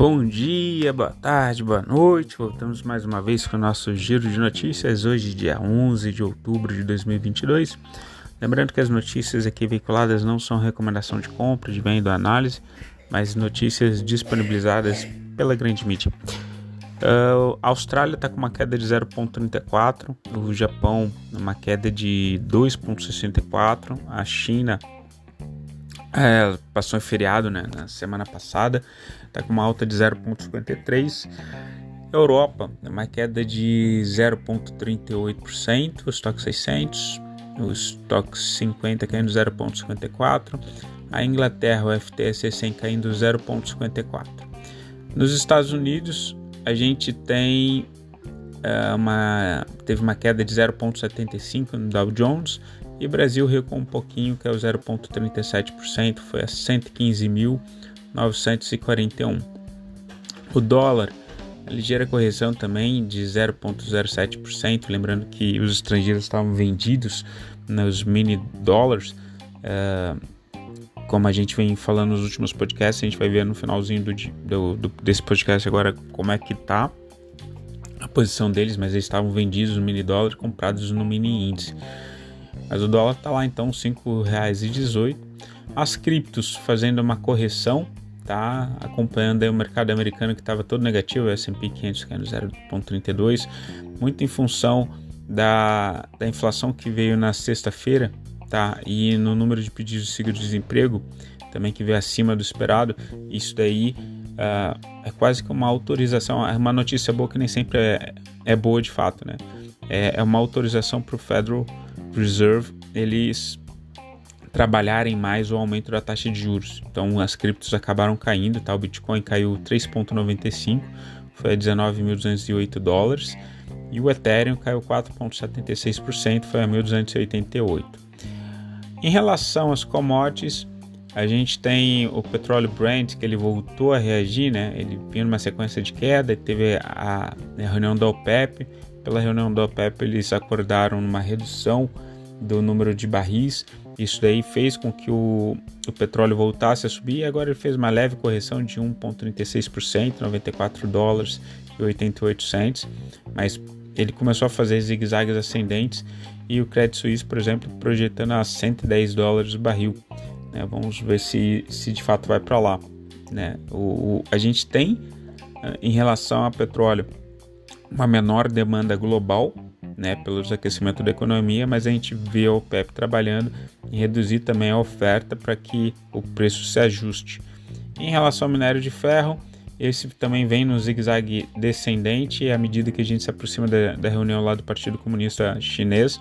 Bom dia, boa tarde, boa noite. Voltamos mais uma vez com o nosso giro de notícias. Hoje, dia 11 de outubro de 2022. Lembrando que as notícias aqui veiculadas não são recomendação de compra, de venda ou análise, mas notícias disponibilizadas pela grande mídia. Uh, a Austrália está com uma queda de 0,34, o Japão uma queda de 2,64, a China é, passou em feriado né, na semana passada, está com uma alta de 0,53. Europa, uma queda de 0,38%, o estoque 600, o estoque 50 caindo 0,54%, a Inglaterra, o FTSE 100 caindo 0,54%. Nos Estados Unidos, a gente tem uh, uma, teve uma queda de 0,75% no Dow Jones, e Brasil recuou um pouquinho, que é o 0,37%, foi a 115.941. O dólar, a ligeira correção também de 0,07%, lembrando que os estrangeiros estavam vendidos nos mini dólares. Uh, como a gente vem falando nos últimos podcasts, a gente vai ver no finalzinho do, do, do, desse podcast agora como é que tá a posição deles, mas eles estavam vendidos no mini dólar, comprados no mini índice. Mas o dólar está lá então R$ 5,18. As criptos fazendo uma correção, tá? Acompanhando o mercado americano que estava todo negativo, o S&P 500 caindo 0,32, muito em função da, da inflação que veio na sexta-feira, tá? E no número de pedidos de seguro-desemprego também que veio acima do esperado. Isso daí uh, é quase que uma autorização, é uma notícia boa que nem sempre é, é boa de fato, né? É, é uma autorização para o Federal Reserve eles trabalharem mais o aumento da taxa de juros. Então as criptos acabaram caindo, tá? O Bitcoin caiu 3.95, foi a 19.208 dólares, e o Ethereum caiu 4.76%, foi a 1.288. Em relação às commodities, a gente tem o petróleo Brent que ele voltou a reagir, né? Ele vinha numa sequência de queda, teve a, reunião da OPEP, pela reunião da OPEP, eles acordaram numa redução do número de barris. Isso daí fez com que o, o petróleo voltasse a subir e agora ele fez uma leve correção de 1,36%, 94 dólares e 88 cents, mas ele começou a fazer zigue-zagues ascendentes e o Credit Suisse, por exemplo, projetando a 110 dólares o barril. Né? Vamos ver se, se de fato vai para lá. Né? O, o, a gente tem, eh, em relação a petróleo, uma menor demanda global, né, pelo aquecimento da economia, mas a gente vê a OPEP trabalhando em reduzir também a oferta para que o preço se ajuste. Em relação ao minério de ferro, esse também vem no zigue-zague descendente à medida que a gente se aproxima da, da reunião lá do Partido Comunista Chinês,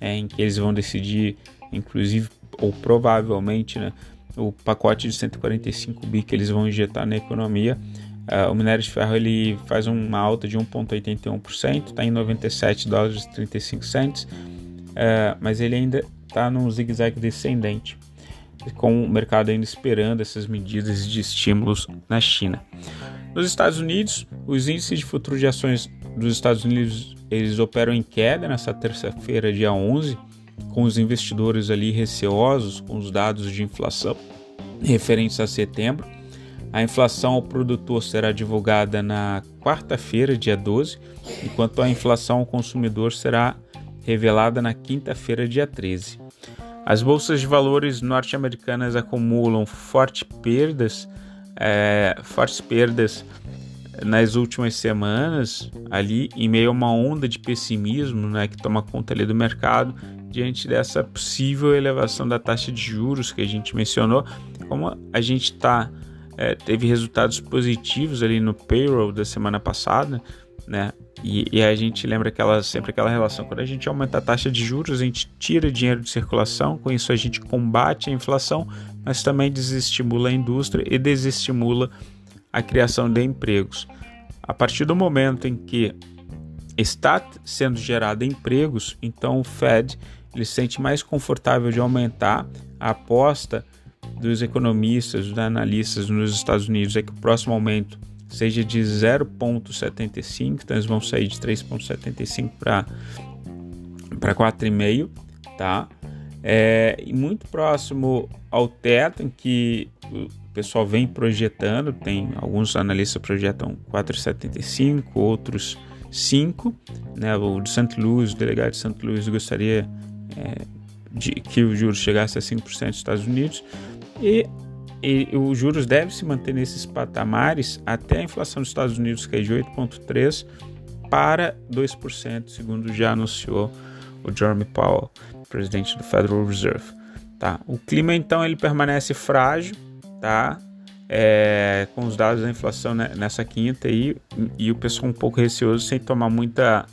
é, em que eles vão decidir, inclusive ou provavelmente, né, o pacote de 145 bi que eles vão injetar na economia Uh, o minério de ferro ele faz uma alta de 1,81%, está em 97 dólares e 35 cents, uh, mas ele ainda está num zigue-zague descendente, com o mercado ainda esperando essas medidas de estímulos na China. Nos Estados Unidos, os índices de futuro de ações dos Estados Unidos eles operam em queda nessa terça-feira, dia 11, com os investidores ali receosos com os dados de inflação referentes a setembro a inflação ao produtor será divulgada na quarta-feira, dia 12, enquanto a inflação ao consumidor será revelada na quinta-feira, dia 13. As bolsas de valores norte-americanas acumulam fortes perdas, é, fortes perdas nas últimas semanas, ali em meio a uma onda de pessimismo né, que toma conta ali do mercado, diante dessa possível elevação da taxa de juros que a gente mencionou, como a gente está é, teve resultados positivos ali no payroll da semana passada, né? E, e a gente lembra aquela, sempre aquela relação: quando a gente aumenta a taxa de juros, a gente tira dinheiro de circulação, com isso a gente combate a inflação, mas também desestimula a indústria e desestimula a criação de empregos. A partir do momento em que está sendo gerado empregos, então o Fed ele se sente mais confortável de aumentar a aposta dos economistas, dos analistas nos Estados Unidos é que o próximo aumento seja de 0,75, então eles vão sair de 3,75 para 4,5, tá? É, e muito próximo ao teto, em que o pessoal vem projetando, tem alguns analistas projetam 4,75, outros 5, né? O de St. Louis, o delegado de St. Louis gostaria é, de que o juros chegasse a 5% nos Estados Unidos e, e os juros devem se manter nesses patamares até a inflação dos Estados Unidos cair de 8,3 para 2%, segundo já anunciou o Jeremy Powell, presidente do Federal Reserve. Tá? O clima então ele permanece frágil, tá? É, com os dados da inflação nessa quinta aí, e o pessoal um pouco receoso sem tomar muita,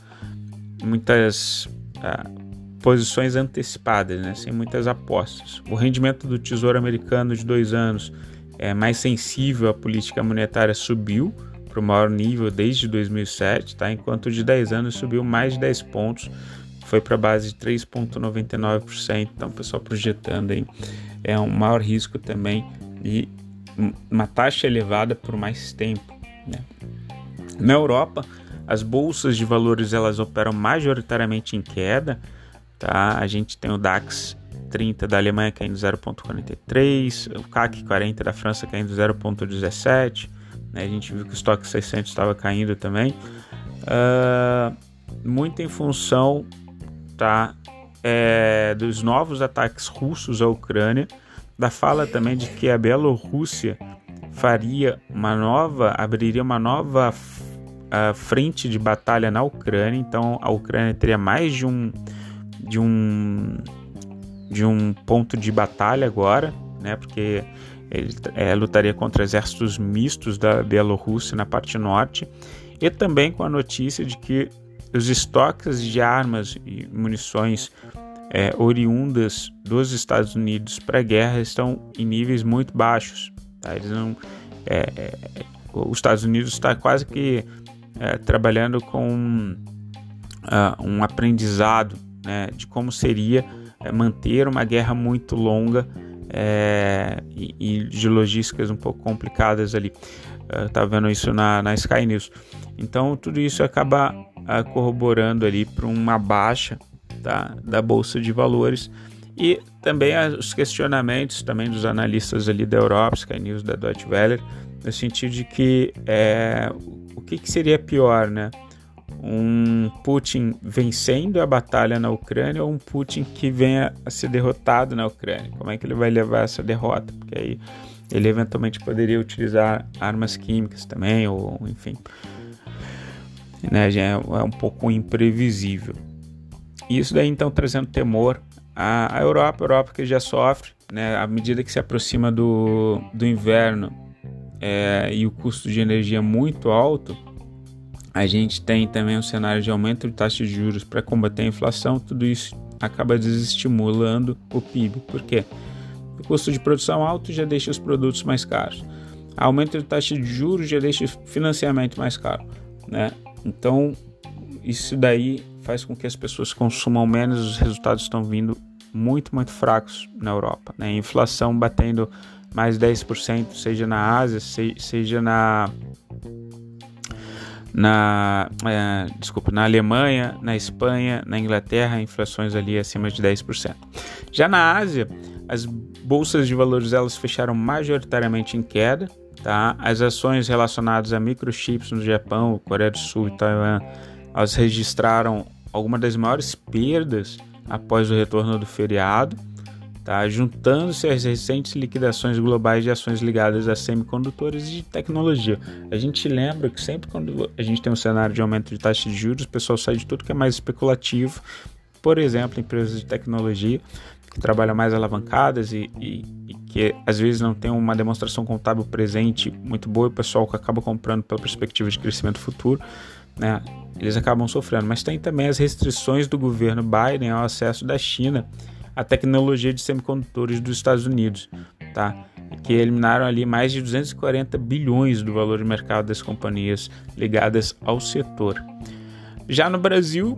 muitas uh, posições antecipadas, né? sem muitas apostas. O rendimento do Tesouro Americano de dois anos é mais sensível à política monetária subiu para o maior nível desde 2007, tá? enquanto o de 10 anos subiu mais de 10 pontos foi para a base de 3,99%. Então, o pessoal projetando aí é um maior risco também e uma taxa elevada por mais tempo. Né? Na Europa, as bolsas de valores elas operam majoritariamente em queda. Tá? A gente tem o DAX 30 da Alemanha caindo 0,43, o CAC 40 da França caindo 0,17. Né? A gente viu que o estoque 600 estava caindo também. Uh, muito em função tá? É, dos novos ataques russos à Ucrânia, da fala também de que a Bielorrússia faria uma nova, abriria uma nova uh, frente de batalha na Ucrânia, então a Ucrânia teria mais de um de um de um ponto de batalha agora, né? Porque ele é, lutaria contra exércitos mistos da Bielorrússia na parte norte e também com a notícia de que os estoques de armas e munições é, oriundas dos Estados Unidos para a guerra estão em níveis muito baixos. Tá? Eles não, é, é, os Estados Unidos está quase que é, trabalhando com uh, um aprendizado né, de como seria é, manter uma guerra muito longa é, e, e, de logísticas um pouco complicadas ali. Estava uh, vendo isso na, na Sky News. Então tudo isso acaba corroborando ali para uma baixa tá, da bolsa de valores e também os questionamentos também dos analistas ali da Europa, Sky News, da Deutsche Welle, no sentido de que é, o que, que seria pior, né? Um Putin vencendo a batalha na Ucrânia ou um Putin que venha a ser derrotado na Ucrânia? Como é que ele vai levar essa derrota? Porque aí ele eventualmente poderia utilizar armas químicas também, ou enfim né, já é, é um pouco imprevisível. Isso daí então trazendo temor à, à Europa, a Europa que já sofre, né, à medida que se aproxima do, do inverno é, e o custo de energia muito alto, a gente tem também um cenário de aumento de taxa de juros para combater a inflação, tudo isso acaba desestimulando o PIB. Por quê? O custo de produção alto já deixa os produtos mais caros. Aumento de taxa de juros já deixa o financiamento mais caro. Né? Então, isso daí faz com que as pessoas consumam menos, os resultados estão vindo muito, muito fracos na Europa. Né? inflação batendo mais 10%, seja na Ásia, seja na na é, desculpa, na Alemanha, na Espanha, na Inglaterra, inflações ali acima de 10%. Já na Ásia, as bolsas de valores elas fecharam majoritariamente em queda, Tá? As ações relacionadas a microchips no Japão, Coreia do Sul e Taiwan, elas registraram algumas das maiores perdas após o retorno do feriado, tá? juntando-se às recentes liquidações globais de ações ligadas a semicondutores e tecnologia. A gente lembra que sempre quando a gente tem um cenário de aumento de taxa de juros, o pessoal sai de tudo que é mais especulativo, por exemplo, empresas de tecnologia, que trabalham mais alavancadas e, e, e, que às vezes não tem uma demonstração contábil presente muito boa, e o pessoal que acaba comprando pela perspectiva de crescimento futuro, né, eles acabam sofrendo. Mas tem também as restrições do governo Biden ao acesso da China à tecnologia de semicondutores dos Estados Unidos, tá? que eliminaram ali mais de 240 bilhões do valor de mercado das companhias ligadas ao setor. Já no Brasil,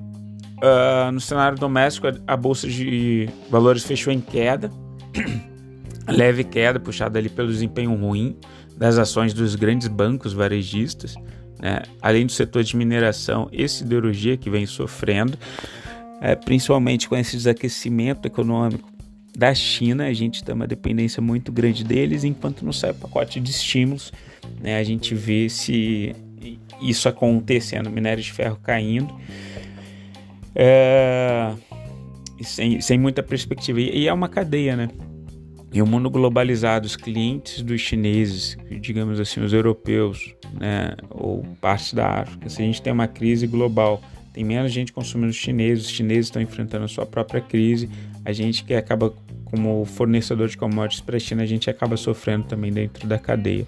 Uh, no cenário doméstico, a bolsa de valores fechou em queda, leve queda, puxada ali pelo desempenho ruim das ações dos grandes bancos varejistas, né? além do setor de mineração e siderurgia que vem sofrendo, é, principalmente com esse desaquecimento econômico da China, a gente tem uma dependência muito grande deles, enquanto não sai o pacote de estímulos, né, a gente vê se isso acontecendo, minério de ferro caindo, é, sem, sem muita perspectiva. E, e é uma cadeia, né? E o mundo globalizado, os clientes dos chineses, digamos assim, os europeus, né, ou parte da África, se a gente tem uma crise global, tem menos gente consumindo chineses, os chineses estão enfrentando a sua própria crise, a gente que acaba como fornecedor de commodities para a China, a gente acaba sofrendo também dentro da cadeia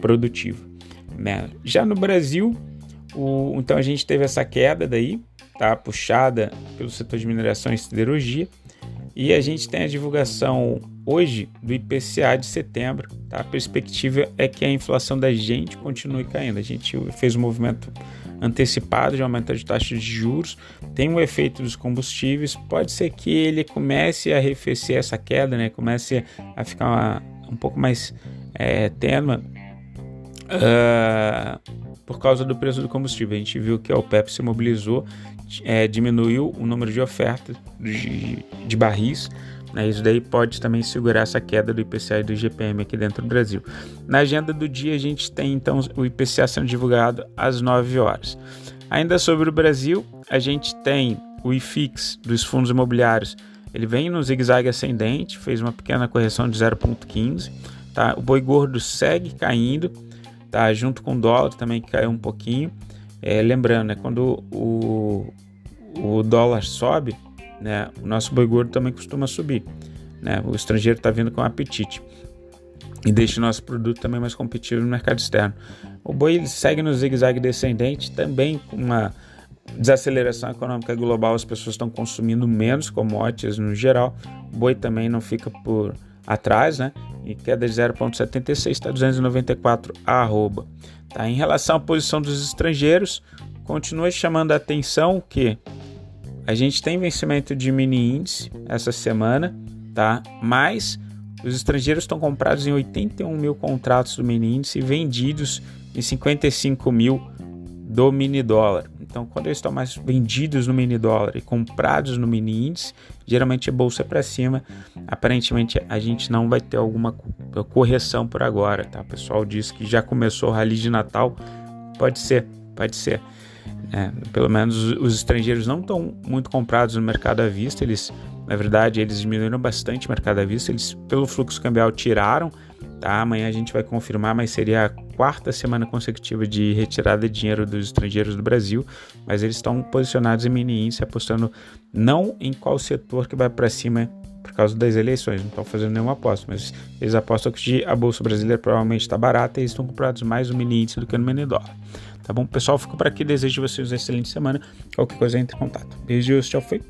produtiva. Né? Já no Brasil, o, então a gente teve essa queda daí, tá puxada pelo setor de mineração e siderurgia, e a gente tem a divulgação hoje do IPCA de setembro. Tá? A perspectiva é que a inflação da gente continue caindo. A gente fez um movimento antecipado de aumento de taxa de juros, tem um efeito dos combustíveis, pode ser que ele comece a arrefecer essa queda, né? comece a ficar uma, um pouco mais é, uh, por causa do preço do combustível. A gente viu que a OPEP se mobilizou, é, diminuiu o número de ofertas de, de barris, né? Isso daí pode também segurar essa queda do IPCA e do IGPM aqui dentro do Brasil. Na agenda do dia, a gente tem então o IPCA sendo divulgado às 9 horas. Ainda sobre o Brasil, a gente tem o IFIX dos fundos imobiliários. Ele vem no zigue-zague ascendente, fez uma pequena correção de 0,15. Tá? O boi gordo segue caindo, tá? junto com o dólar também que caiu um pouquinho. É, lembrando, né, quando o, o dólar sobe, né? O nosso boi gordo também costuma subir. Né? O estrangeiro está vindo com apetite e deixa o nosso produto também mais competitivo no mercado externo. O boi segue no zigue-zague descendente, também com uma desaceleração econômica global, as pessoas estão consumindo menos commodities no geral. O boi também não fica por atrás, né? E queda de 0,76 está 294 arroba. Tá? Em relação à posição dos estrangeiros, continua chamando a atenção que a gente tem vencimento de mini índice essa semana, tá? Mas os estrangeiros estão comprados em 81 mil contratos do mini índice e vendidos em 55 mil do mini dólar. Então, quando eles estão mais vendidos no mini dólar e comprados no mini índice, geralmente a bolsa é para cima. Aparentemente, a gente não vai ter alguma correção por agora, tá? O pessoal diz que já começou o rally de Natal. Pode ser, pode ser. É, pelo menos os estrangeiros não estão muito comprados no mercado à vista. Eles, na verdade, eles diminuíram bastante o mercado à vista. Eles, pelo fluxo cambial, tiraram. Tá? Amanhã a gente vai confirmar, mas seria a quarta semana consecutiva de retirada de dinheiro dos estrangeiros do Brasil. Mas eles estão posicionados em mini índice, apostando não em qual setor que vai para cima por causa das eleições, não estão fazendo nenhuma aposta, mas eles apostam que a bolsa brasileira provavelmente está barata e estão comprados mais no mini índice do que no mini dólar tá bom? Pessoal, fico por aqui, desejo vocês uma excelente semana. Qualquer coisa, entre em contato. Beijos, tchau, fui.